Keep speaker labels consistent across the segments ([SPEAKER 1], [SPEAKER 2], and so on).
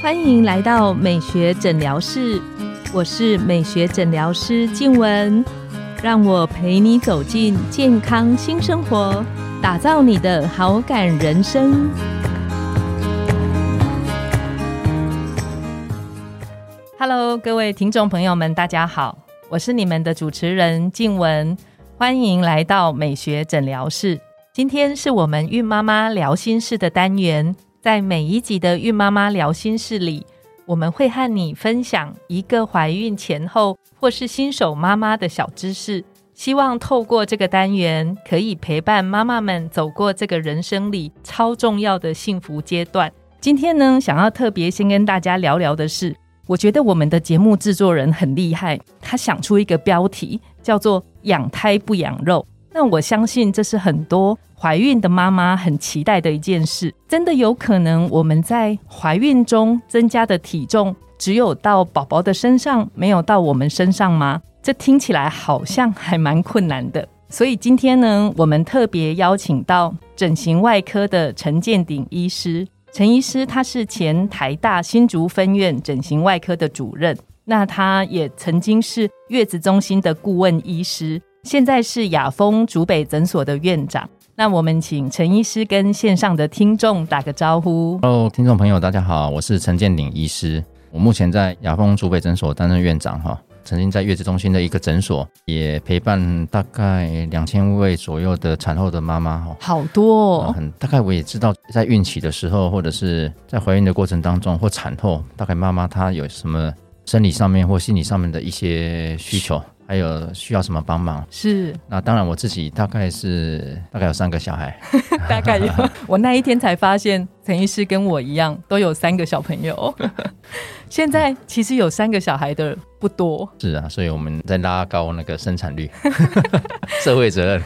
[SPEAKER 1] 欢迎来到美学诊疗室，我是美学诊疗师静文，让我陪你走进健康新生活，打造你的好感人生。Hello，各位听众朋友们，大家好，我是你们的主持人静文，欢迎来到美学诊疗室。今天是我们孕妈妈聊心事的单元。在每一集的孕妈妈聊心事里，我们会和你分享一个怀孕前后或是新手妈妈的小知识，希望透过这个单元，可以陪伴妈妈们走过这个人生里超重要的幸福阶段。今天呢，想要特别先跟大家聊聊的是，我觉得我们的节目制作人很厉害，他想出一个标题叫做“养胎不养肉”。那我相信这是很多。怀孕的妈妈很期待的一件事，真的有可能我们在怀孕中增加的体重只有到宝宝的身上，没有到我们身上吗？这听起来好像还蛮困难的。所以今天呢，我们特别邀请到整形外科的陈建鼎医师。陈医师他是前台大新竹分院整形外科的主任，那他也曾经是月子中心的顾问医师，现在是雅丰竹北诊所的院长。那我们请陈医师跟线上的听众打个招呼。
[SPEAKER 2] Hello，听众朋友，大家好，我是陈建鼎医师。我目前在雅丰竹北诊所担任院长哈，曾经在月子中心的一个诊所也陪伴大概两千位左右的产后的妈妈哈，
[SPEAKER 1] 好多。
[SPEAKER 2] 很大概我也知道，在孕期的时候，或者是在怀孕的过程当中，或产后，大概妈妈她有什么生理上面或心理上面的一些需求。还有需要什么帮忙？
[SPEAKER 1] 是
[SPEAKER 2] 那当然，我自己大概是大概有三个小孩，
[SPEAKER 1] 大概有。我那一天才发现，陈医师跟我一样都有三个小朋友。现在其实有三个小孩的不多。
[SPEAKER 2] 是啊，所以我们在拉高那个生产率，社会责任。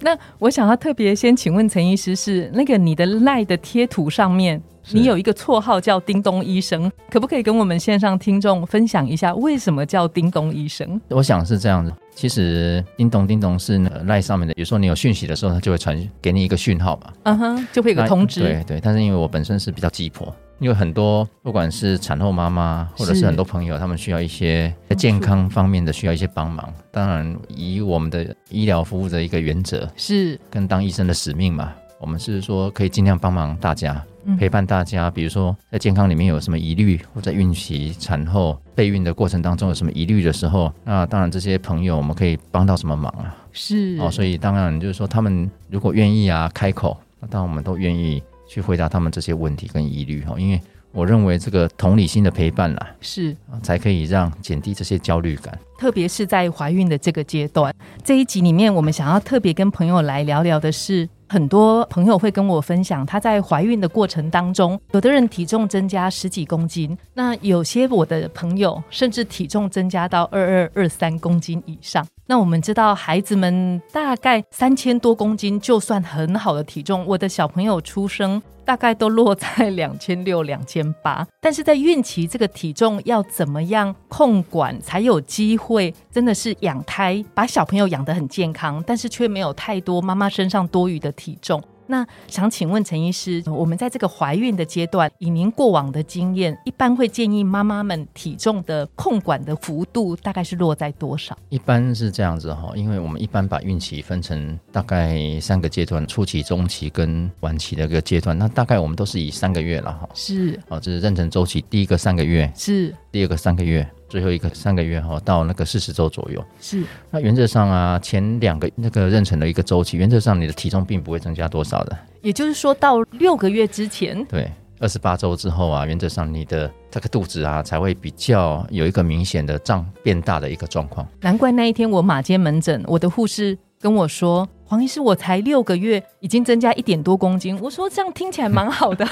[SPEAKER 1] 那我想要特别先请问陈医师，是那个你的赖的贴图上面。你有一个绰号叫叮咚医生，可不可以跟我们线上听众分享一下为什么叫叮咚医生？
[SPEAKER 2] 我想是这样子，其实叮咚叮咚是赖上面的，比如说你有讯息的时候，它就会传给你一个讯号嘛，
[SPEAKER 1] 嗯哼，就会有个通知。
[SPEAKER 2] 对对，但是因为我本身是比较急迫，因为很多不管是产后妈妈或者是很多朋友，他们需要一些健康方面的需要一些帮忙。当然，以我们的医疗服务的一个原则
[SPEAKER 1] 是
[SPEAKER 2] 跟当医生的使命嘛，我们是说可以尽量帮忙大家。陪伴大家，比如说在健康里面有什么疑虑，或在孕期、产后备孕的过程当中有什么疑虑的时候，那当然这些朋友我们可以帮到什么忙啊？
[SPEAKER 1] 是
[SPEAKER 2] 哦，所以当然就是说他们如果愿意啊开口，那当然我们都愿意去回答他们这些问题跟疑虑哈。因为我认为这个同理心的陪伴啦，
[SPEAKER 1] 是
[SPEAKER 2] 才可以让减低这些焦虑感，
[SPEAKER 1] 特别是在怀孕的这个阶段。这一集里面，我们想要特别跟朋友来聊聊的是。很多朋友会跟我分享，她在怀孕的过程当中，有的人体重增加十几公斤，那有些我的朋友甚至体重增加到二二二三公斤以上。那我们知道，孩子们大概三千多公斤就算很好的体重，我的小朋友出生。大概都落在 两千六、两千八，但是在孕期这个体重要怎么样控管，才有机会真的是养胎，把小朋友养得很健康，但是却没有太多妈妈身上多余的体重。那想请问陈医师，我们在这个怀孕的阶段，以您过往的经验，一般会建议妈妈们体重的控管的幅度大概是落在多少？
[SPEAKER 2] 一般是这样子哈，因为我们一般把孕期分成大概三个阶段：初期、中期跟晚期的一个阶段。那大概我们都是以三个月了哈。
[SPEAKER 1] 是，
[SPEAKER 2] 哦，这是妊娠周期，第一个三个月
[SPEAKER 1] 是，
[SPEAKER 2] 第二个三个月。最后一个三个月哈，到那个四十周左右
[SPEAKER 1] 是。
[SPEAKER 2] 那原则上啊，前两个那个妊娠的一个周期，原则上你的体重并不会增加多少的。
[SPEAKER 1] 也就是说，到六个月之前，
[SPEAKER 2] 对，二十八周之后啊，原则上你的这个肚子啊，才会比较有一个明显的胀变大的一个状况。
[SPEAKER 1] 难怪那一天我马街门诊，我的护士跟我说：“黄医师，我才六个月，已经增加一点多公斤。”我说：“这样听起来蛮好的。”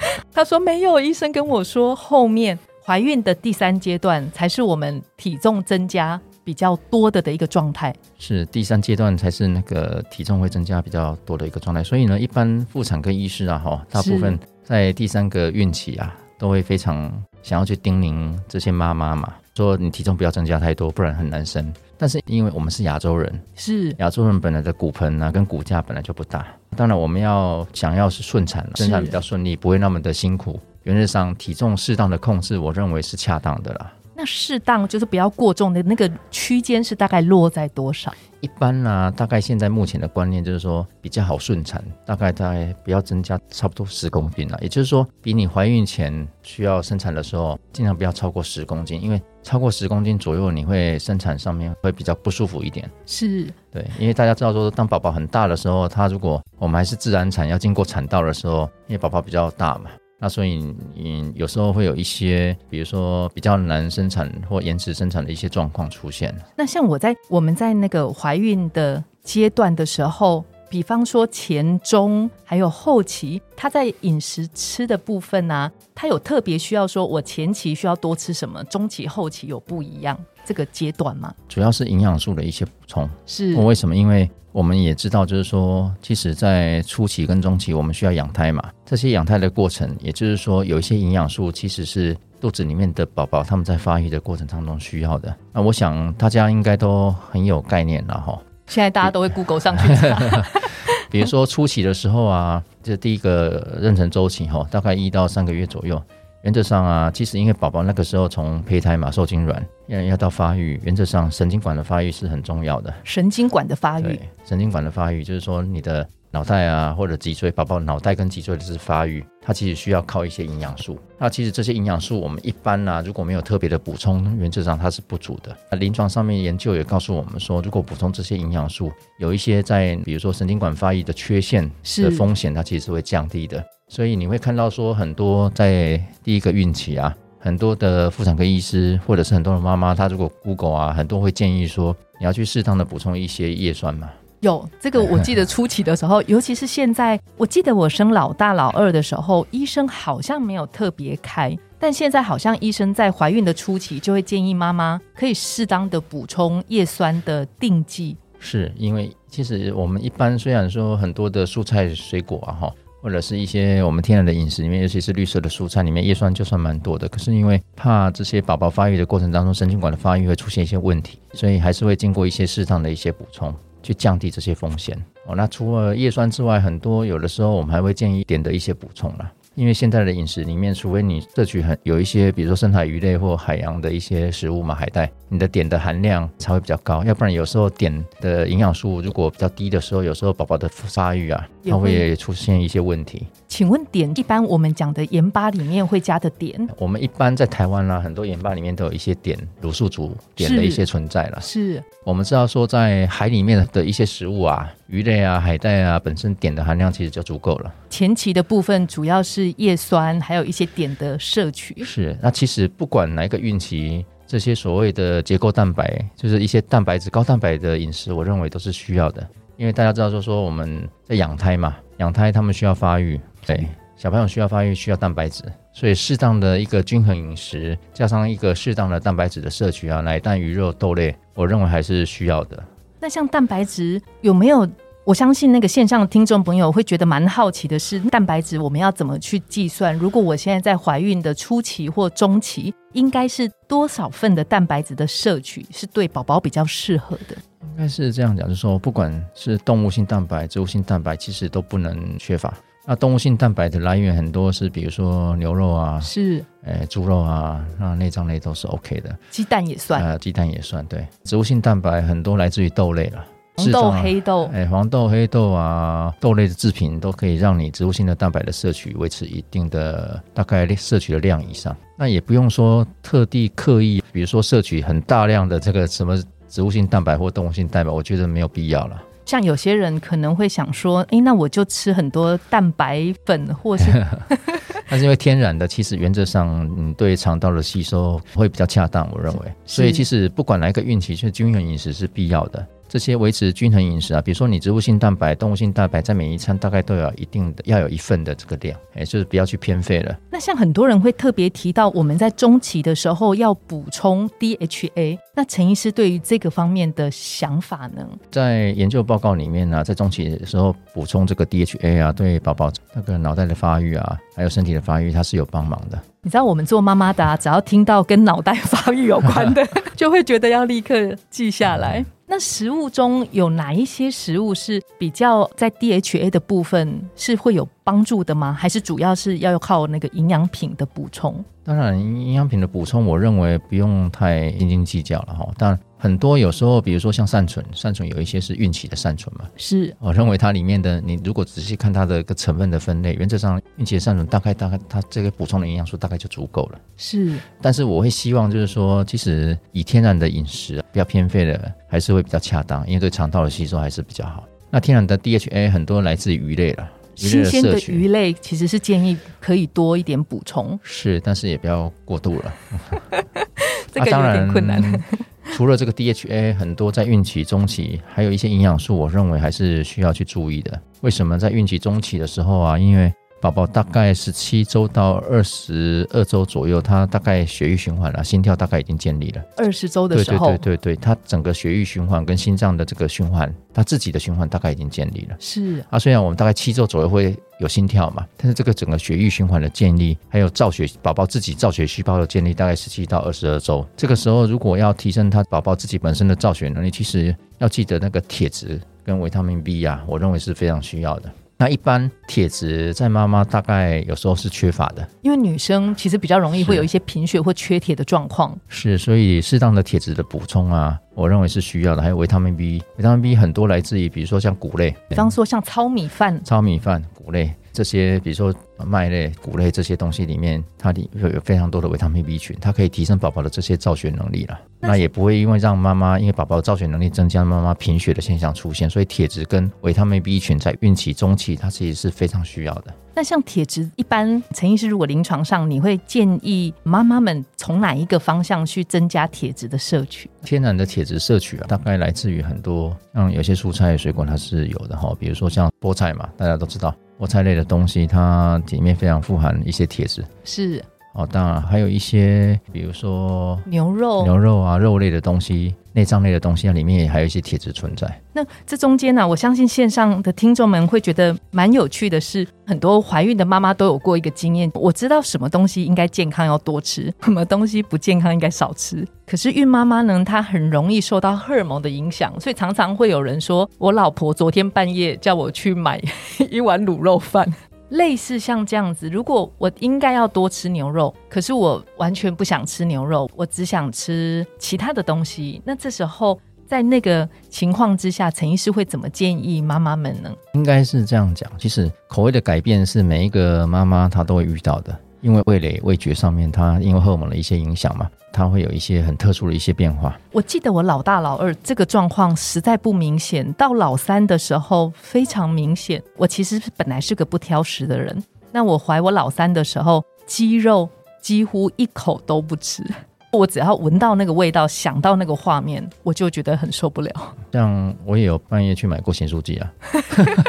[SPEAKER 1] 他说：“没有，医生跟我说后面。”怀孕的第三阶段才是我们体重增加比较多的的一个状态，
[SPEAKER 2] 是第三阶段才是那个体重会增加比较多的一个状态。所以呢，一般妇产科医师啊，哈，大部分在第三个孕期啊，都会非常想要去叮咛这些妈妈嘛，说你体重不要增加太多，不然很难生。但是因为我们是亚洲人，
[SPEAKER 1] 是
[SPEAKER 2] 亚洲人本来的骨盆啊跟骨架本来就不大，当然我们要想要是顺产，生产比较顺利，不会那么的辛苦。原则上体重适当的控制，我认为是恰当的啦。
[SPEAKER 1] 那适当就是不要过重的那个区间是大概落在多少？
[SPEAKER 2] 一般呢，大概现在目前的观念就是说比较好顺产，大概在不要增加差不多十公斤了。也就是说，比你怀孕前需要生产的时候，尽量不要超过十公斤，因为超过十公斤左右，你会生产上面会比较不舒服一点。
[SPEAKER 1] 是
[SPEAKER 2] 对，因为大家知道说，当宝宝很大的时候，他如果我们还是自然产，要经过产道的时候，因为宝宝比较大嘛。那所以，你，有时候会有一些，比如说比较难生产或延迟生产的一些状况出现。
[SPEAKER 1] 那像我在我们在那个怀孕的阶段的时候，比方说前中还有后期，他在饮食吃的部分呢，他有特别需要说，我前期需要多吃什么，中期后期有不一样这个阶段吗？
[SPEAKER 2] 主要是营养素的一些补充。
[SPEAKER 1] 是
[SPEAKER 2] 为什么？因为我们也知道，就是说，即使在初期跟中期，我们需要养胎嘛。这些养胎的过程，也就是说，有一些营养素其实是肚子里面的宝宝他们在发育的过程当中需要的。那我想大家应该都很有概念了哈。
[SPEAKER 1] 现在大家都会 Google 上去查。
[SPEAKER 2] 比如说初期的时候啊，这第一个妊娠周期哈，大概一到三个月左右。原则上啊，其实因为宝宝那个时候从胚胎嘛，受精卵要要到发育，原则上神经管的发育是很重要的。
[SPEAKER 1] 神经管的发育，
[SPEAKER 2] 神经管的发育就是说你的。脑袋啊，或者脊椎，宝宝脑袋跟脊椎的是发育，它其实需要靠一些营养素。那其实这些营养素，我们一般呢，如果没有特别的补充，原则上它是不足的。那临床上面研究也告诉我们说，如果补充这些营养素，有一些在比如说神经管发育的缺陷的风险，它其实是会降低的。所以你会看到说，很多在第一个孕期啊，很多的妇产科医师或者是很多的妈妈，她如果 Google 啊，很多会建议说，你要去适当的补充一些叶酸嘛。
[SPEAKER 1] 有这个，我记得初期的时候，尤其是现在，我记得我生老大、老二的时候，医生好像没有特别开，但现在好像医生在怀孕的初期就会建议妈妈可以适当的补充叶酸的定剂。
[SPEAKER 2] 是因为其实我们一般虽然说很多的蔬菜水果啊，哈，或者是一些我们天然的饮食里面，尤其是绿色的蔬菜里面，叶酸就算蛮多的。可是因为怕这些宝宝发育的过程当中，神经管的发育会出现一些问题，所以还是会经过一些适当的一些补充。去降低这些风险哦。那除了叶酸之外，很多有的时候我们还会建议点的一些补充了。因为现在的饮食里面，除非你摄取很有一些，比如说深海鱼类或海洋的一些食物嘛，海带，你的碘的含量才会比较高。要不然有时候碘的营养素如果比较低的时候，有时候宝宝的发育啊，它会出现一些问题。
[SPEAKER 1] 请问碘一般我们讲的盐巴里面会加的碘？
[SPEAKER 2] 我们一般在台湾啦，很多盐巴里面都有一些碘，卤素族碘的一些存在了。
[SPEAKER 1] 是
[SPEAKER 2] 我们知道说，在海里面的一些食物啊，鱼类啊、海带啊，本身碘的含量其实就足够了。
[SPEAKER 1] 前期的部分主要是叶酸，还有一些碘的摄取。
[SPEAKER 2] 是，那其实不管哪一个孕期，这些所谓的结构蛋白，就是一些蛋白质、高蛋白的饮食，我认为都是需要的。因为大家知道就说我们在养胎嘛，养胎他们需要发育。对，小朋友需要发育，需要蛋白质，所以适当的一个均衡饮食，加上一个适当的蛋白质的摄取啊，奶、蛋、鱼肉、豆类，我认为还是需要的。
[SPEAKER 1] 那像蛋白质有没有？我相信那个线上的听众朋友会觉得蛮好奇的是，蛋白质我们要怎么去计算？如果我现在在怀孕的初期或中期，应该是多少份的蛋白质的摄取是对宝宝比较适合的？
[SPEAKER 2] 应该是这样讲，就是说，不管是动物性蛋白、植物性蛋白，其实都不能缺乏。那动物性蛋白的来源很多是，比如说牛肉啊，
[SPEAKER 1] 是，
[SPEAKER 2] 诶，猪肉啊，那内脏类都是 OK 的。
[SPEAKER 1] 鸡蛋也算，
[SPEAKER 2] 呃，鸡蛋也算。对，植物性蛋白很多来自于豆类了，
[SPEAKER 1] 黄豆、黑豆，
[SPEAKER 2] 哎，黄豆、黑豆啊，豆类的制品都可以让你植物性的蛋白的摄取维持一定的大概摄取的量以上。那也不用说特地刻意，比如说摄取很大量的这个什么植物性蛋白或动物性蛋白，我觉得没有必要了。
[SPEAKER 1] 像有些人可能会想说，哎，那我就吃很多蛋白粉，或是，
[SPEAKER 2] 那是因为天然的，其实原则上，你对肠道的吸收会比较恰当，我认为。所以其实不管哪一个孕期，其实均衡饮食是必要的。这些维持均衡饮食啊，比如说你植物性蛋白、动物性蛋白，在每一餐大概都有一定的要有一份的这个量，哎，就是不要去偏废了。
[SPEAKER 1] 那像很多人会特别提到，我们在中期的时候要补充 DHA，那陈医师对于这个方面的想法呢？
[SPEAKER 2] 在研究报告里面呢，在中期的时候补充这个 DHA 啊，对宝宝那个脑袋的发育啊，还有身体的发育，它是有帮忙的。
[SPEAKER 1] 你知道我们做妈妈的，啊只要听到跟脑袋发育有关的，就会觉得要立刻记下来。那食物中有哪一些食物是比较在 DHA 的部分是会有帮助的吗？还是主要是要靠那个营养品的补充？
[SPEAKER 2] 当然，营养品的补充，我认为不用太斤斤计较了哈。但很多有时候，比如说像善存，善存有一些是孕期的善存嘛。
[SPEAKER 1] 是，
[SPEAKER 2] 我认为它里面的，你如果仔细看它的个成分的分类，原则上孕期的善存大概大概它这个补充的营养素大概就足够了。
[SPEAKER 1] 是，
[SPEAKER 2] 但是我会希望就是说，其实以天然的饮食，不要偏废的，还是会比较恰当，因为对肠道的吸收还是比较好。那天然的 DHA 很多来自于鱼类了。
[SPEAKER 1] 新鲜的鱼类其实是建议可以多一点补充，
[SPEAKER 2] 是，但是也不要过度了。
[SPEAKER 1] 这个有点困难。
[SPEAKER 2] 除了这个 DHA，很多在孕期中期还有一些营养素，我认为还是需要去注意的。为什么在孕期中期的时候啊？因为宝宝大概十七周到二十二周左右，他大概血液循环了，心跳大概已经建立了。
[SPEAKER 1] 二十周的时候，
[SPEAKER 2] 对对对对，他整个血液循环跟心脏的这个循环，他自己的循环大概已经建立了。
[SPEAKER 1] 是
[SPEAKER 2] 啊，虽然我们大概七周左右会有心跳嘛，但是这个整个血液循环的建立，还有造血宝宝自己造血细胞的建立，大概十七到二十二周。这个时候，如果要提升他宝宝自己本身的造血能力，其实要记得那个铁质跟维他命 B 呀，我认为是非常需要的。那一般铁质在妈妈大概有时候是缺乏的，
[SPEAKER 1] 因为女生其实比较容易会有一些贫血或缺铁的状况。
[SPEAKER 2] 是，所以适当的铁质的补充啊，我认为是需要的。还有维他命 B，维他命 B 很多来自于，比如说像谷类，
[SPEAKER 1] 比方说像糙米饭、
[SPEAKER 2] 糙米饭、谷类。这些，比如说麦类、谷类这些东西里面，它里有有非常多的维他命 B 群，它可以提升宝宝的这些造血能力了。那也不会因为让妈妈因为宝宝造血能力增加，妈妈贫血的现象出现。所以铁质跟维他命 B 群在孕期中期，它其实是非常需要的。
[SPEAKER 1] 那像铁质，一般陈医师如果临床上，你会建议妈妈们从哪一个方向去增加铁质的摄取？
[SPEAKER 2] 天然的铁质摄取啊，大概来自于很多，像有些蔬菜水果它是有的哈，比如说像菠菜嘛，大家都知道。菠菜类的东西，它里面非常富含一些铁质。
[SPEAKER 1] 是
[SPEAKER 2] 哦，当然还有一些，比如说
[SPEAKER 1] 牛肉、
[SPEAKER 2] 牛肉啊，肉类的东西。内脏类的东西啊，里面也还有一些铁质存在。
[SPEAKER 1] 那这中间呢，我相信线上的听众们会觉得蛮有趣的是，很多怀孕的妈妈都有过一个经验，我知道什么东西应该健康要多吃，什么东西不健康应该少吃。可是孕妈妈呢，她很容易受到荷尔蒙的影响，所以常常会有人说，我老婆昨天半夜叫我去买一碗卤肉饭。类似像这样子，如果我应该要多吃牛肉，可是我完全不想吃牛肉，我只想吃其他的东西，那这时候在那个情况之下，陈医师会怎么建议妈妈们呢？
[SPEAKER 2] 应该是这样讲，其实口味的改变是每一个妈妈她都会遇到的。因为味蕾、味觉上面，它因为荷尔蒙的一些影响嘛，它会有一些很特殊的一些变化。
[SPEAKER 1] 我记得我老大、老二这个状况实在不明显，到老三的时候非常明显。我其实本来是个不挑食的人，那我怀我老三的时候，鸡肉几乎一口都不吃。我只要闻到那个味道，想到那个画面，我就觉得很受不了。
[SPEAKER 2] 像我也有半夜去买过咸酥鸡啊，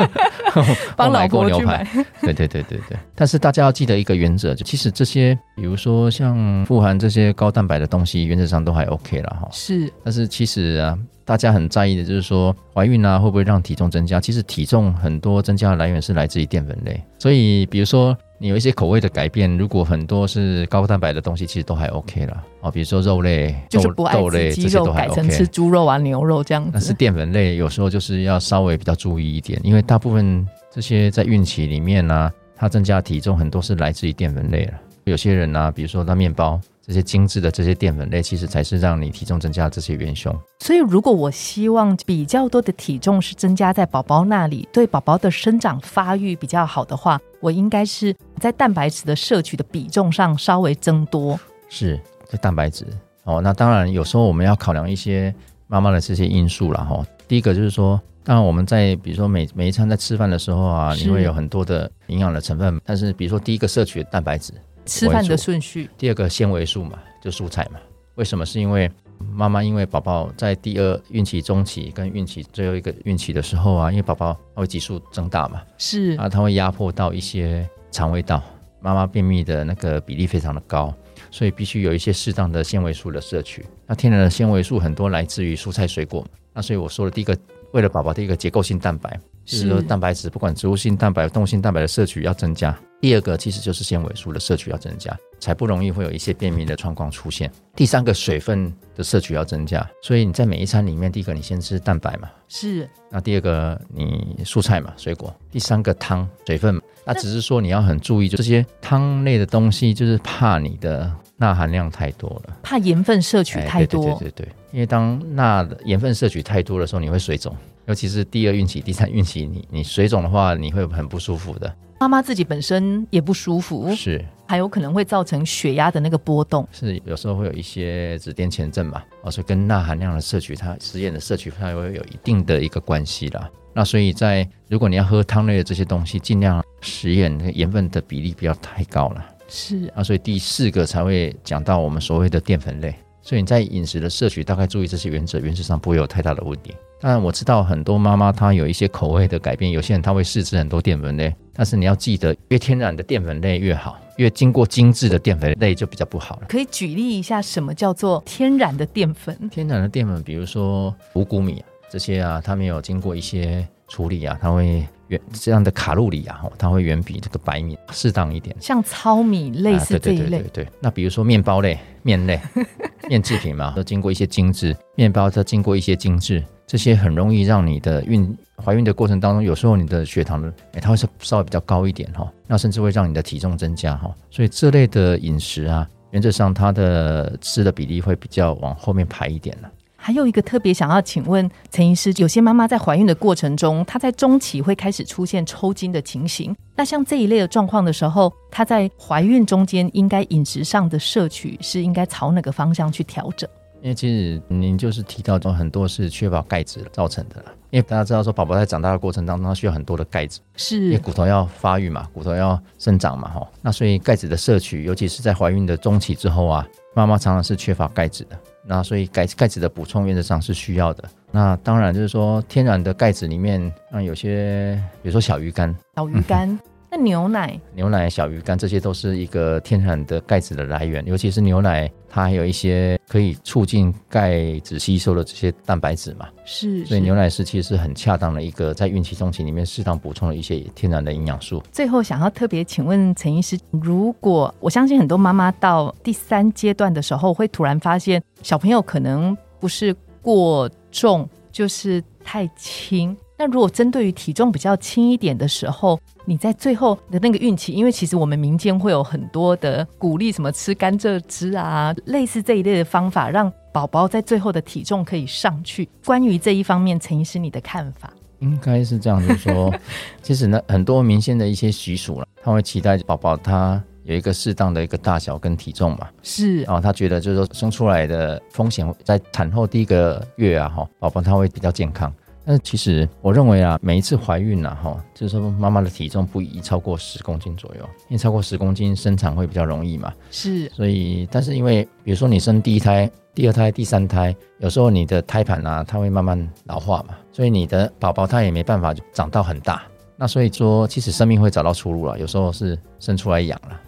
[SPEAKER 1] 帮老婆牛排。
[SPEAKER 2] 对对对对对。但是大家要记得一个原则，就其实这些，比如说像富含这些高蛋白的东西，原则上都还 OK 了哈。
[SPEAKER 1] 是。
[SPEAKER 2] 但是其实啊，大家很在意的就是说，怀孕啊会不会让体重增加？其实体重很多增加的来源是来自于淀粉类，所以比如说。你有一些口味的改变，如果很多是高蛋白的东西，其实都还 OK 了哦。比如说肉类、
[SPEAKER 1] 就是不爱吃鸡肉，改成吃猪肉啊、牛肉这样子。
[SPEAKER 2] 但是淀粉类有时候就是要稍微比较注意一点，因为大部分这些在孕期里面呢，它增加体重很多是来自于淀粉类了。有些人呢，比如说那面包。这些精致的这些淀粉类，其实才是让你体重增加的这些元凶。
[SPEAKER 1] 所以，如果我希望比较多的体重是增加在宝宝那里，对宝宝的生长发育比较好的话，我应该是在蛋白质的摄取的比重上稍微增多。
[SPEAKER 2] 是，这蛋白质哦。那当然，有时候我们要考量一些妈妈的这些因素了哈。第一个就是说，当然我们在比如说每每一餐在吃饭的时候啊，你会有很多的营养的成分，但是比如说第一个摄取的蛋白质。
[SPEAKER 1] 吃饭的顺序，
[SPEAKER 2] 第二个纤维素嘛，就蔬菜嘛。为什么？是因为妈妈因为宝宝在第二孕期中期跟孕期最后一个孕期的时候啊，因为宝宝会急速增大嘛，
[SPEAKER 1] 是
[SPEAKER 2] 啊，它会压迫到一些肠胃道，妈妈便秘的那个比例非常的高，所以必须有一些适当的纤维素的摄取。那天然的纤维素很多来自于蔬菜水果，那所以我说的第一个，为了宝宝的一个结构性蛋白，就是说蛋白质，不管植物性蛋白、动物性蛋白的摄取要增加。第二个其实就是纤维素的摄取要增加，才不容易会有一些便秘的状况出现。第三个水分的摄取要增加，所以你在每一餐里面，第一个你先吃蛋白嘛，
[SPEAKER 1] 是。
[SPEAKER 2] 那第二个你蔬菜嘛，水果。第三个汤水分，那只是说你要很注意，就这些汤类的东西，就是怕你的钠含量太多了，
[SPEAKER 1] 怕盐分摄取太多。
[SPEAKER 2] 对对对对，因为当钠的盐分摄取太多的时候，你会水肿。尤其是第二孕期、第三孕期，你你水肿的话，你会很不舒服的。
[SPEAKER 1] 妈妈自己本身也不舒服，
[SPEAKER 2] 是，
[SPEAKER 1] 还有可能会造成血压的那个波动。
[SPEAKER 2] 是，有时候会有一些紫癜前症嘛，哦，所以跟钠含量的摄取，它食盐的摄取，它会有一定的一个关系啦。那所以在如果你要喝汤类的这些东西，尽量食盐盐分的比例不要太高了。
[SPEAKER 1] 是
[SPEAKER 2] 啊，所以第四个才会讲到我们所谓的淀粉类。所以你在饮食的摄取，大概注意这些原则，原则上不会有太大的问题。当然我知道很多妈妈她有一些口味的改变，有些人她会试吃很多淀粉类，但是你要记得，越天然的淀粉类越好，越经过精致的淀粉类就比较不好了。
[SPEAKER 1] 可以举例一下，什么叫做天然的淀粉？
[SPEAKER 2] 天然的淀粉，比如说五谷米这些啊，它没有经过一些处理啊，它会。远这样的卡路里啊，它会远比这个白米适当一点，
[SPEAKER 1] 像糙米类似这一
[SPEAKER 2] 类。对对对那比如说面包类、面类、面制品嘛，都经过一些精致面包，它经过一些精致，这些很容易让你的孕怀孕的过程当中，有时候你的血糖的，哎，它会是稍微比较高一点哈，那甚至会让你的体重增加哈。所以这类的饮食啊，原则上它的吃的比例会比较往后面排一点了。
[SPEAKER 1] 还有一个特别想要请问陈医师，有些妈妈在怀孕的过程中，她在中期会开始出现抽筋的情形。那像这一类的状况的时候，她在怀孕中间应该饮食上的摄取是应该朝哪个方向去调整？
[SPEAKER 2] 因为其实您就是提到说很多是缺乏钙质造成的因为大家知道说宝宝在长大的过程当中，他需要很多的钙质，
[SPEAKER 1] 是
[SPEAKER 2] 因为骨头要发育嘛，骨头要生长嘛，哈。那所以钙质的摄取，尤其是在怀孕的中期之后啊，妈妈常常是缺乏钙质的。那所以盖盖子的补充原则上是需要的。那当然就是说天然的盖子里面，那有些比如说小鱼干，
[SPEAKER 1] 小鱼干。那牛奶、
[SPEAKER 2] 牛奶、小鱼干这些都是一个天然的钙质的来源，尤其是牛奶，它还有一些可以促进钙质吸收的这些蛋白质嘛。
[SPEAKER 1] 是。
[SPEAKER 2] 所以牛奶是其实是很恰当的一个在孕期中期里面适当补充的一些天然的营养素。
[SPEAKER 1] 最后想要特别请问陈医师，如果我相信很多妈妈到第三阶段的时候，会突然发现小朋友可能不是过重，就是太轻。那如果针对于体重比较轻一点的时候，你在最后的那个孕期，因为其实我们民间会有很多的鼓励，什么吃甘蔗汁啊，类似这一类的方法，让宝宝在最后的体重可以上去。关于这一方面，陈医师你的看法？
[SPEAKER 2] 应该是这样，就是说，其实呢，很多民间的一些习俗了，他会期待宝宝他有一个适当的一个大小跟体重嘛，
[SPEAKER 1] 是
[SPEAKER 2] 啊，他觉得就是说生出来的风险在产后第一个月啊，哈，宝宝他会比较健康。但是其实我认为啊，每一次怀孕呐，哈，就是说妈妈的体重不宜超过十公斤左右，因为超过十公斤生产会比较容易嘛。
[SPEAKER 1] 是。
[SPEAKER 2] 所以，但是因为比如说你生第一胎、第二胎、第三胎，有时候你的胎盘啊，它会慢慢老化嘛，所以你的宝宝他也没办法长到很大。那所以说，其实生命会找到出路了，有时候是生出来养了。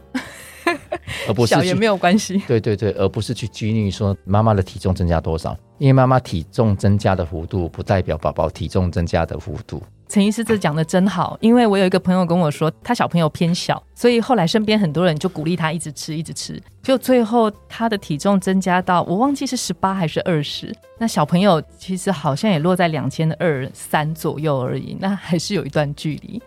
[SPEAKER 1] 而不是小也没有关系，
[SPEAKER 2] 对对对，而不是去拘泥说妈妈的体重增加多少，因为妈妈体重增加的幅度不代表宝宝体重增加的幅度。
[SPEAKER 1] 陈医师这讲的真好，因为我有一个朋友跟我说，他小朋友偏小，所以后来身边很多人就鼓励他一直吃一直吃，就最后他的体重增加到我忘记是十八还是二十，那小朋友其实好像也落在两千二三左右而已，那还是有一段距离。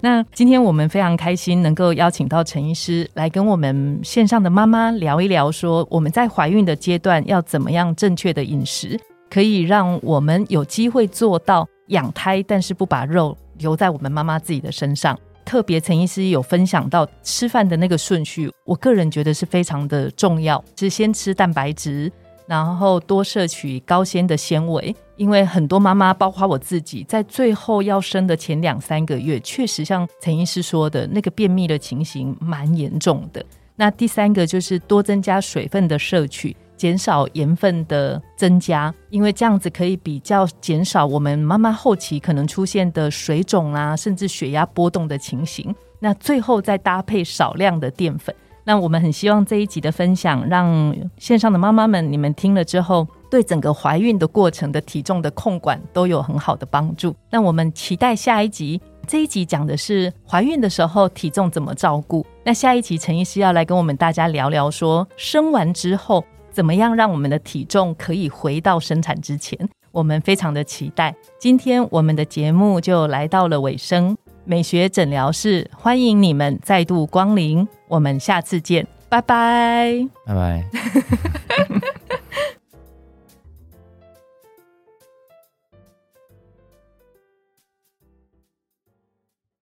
[SPEAKER 1] 那今天我们非常开心能够邀请到陈医师来跟我们线上的妈妈聊一聊，说我们在怀孕的阶段要怎么样正确的饮食，可以让我们有机会做到养胎，但是不把肉留在我们妈妈自己的身上。特别陈医师有分享到吃饭的那个顺序，我个人觉得是非常的重要，是先吃蛋白质。然后多摄取高纤的纤维，因为很多妈妈，包括我自己，在最后要生的前两三个月，确实像陈医师说的那个便秘的情形蛮严重的。那第三个就是多增加水分的摄取，减少盐分的增加，因为这样子可以比较减少我们妈妈后期可能出现的水肿啊，甚至血压波动的情形。那最后再搭配少量的淀粉。那我们很希望这一集的分享，让线上的妈妈们，你们听了之后，对整个怀孕的过程的体重的控管都有很好的帮助。那我们期待下一集这一集讲的是怀孕的时候体重怎么照顾。那下一集陈医师要来跟我们大家聊聊，说生完之后怎么样让我们的体重可以回到生产之前。我们非常的期待。今天我们的节目就来到了尾声，美学诊疗室欢迎你们再度光临，我们下次见，拜拜，
[SPEAKER 2] 拜拜。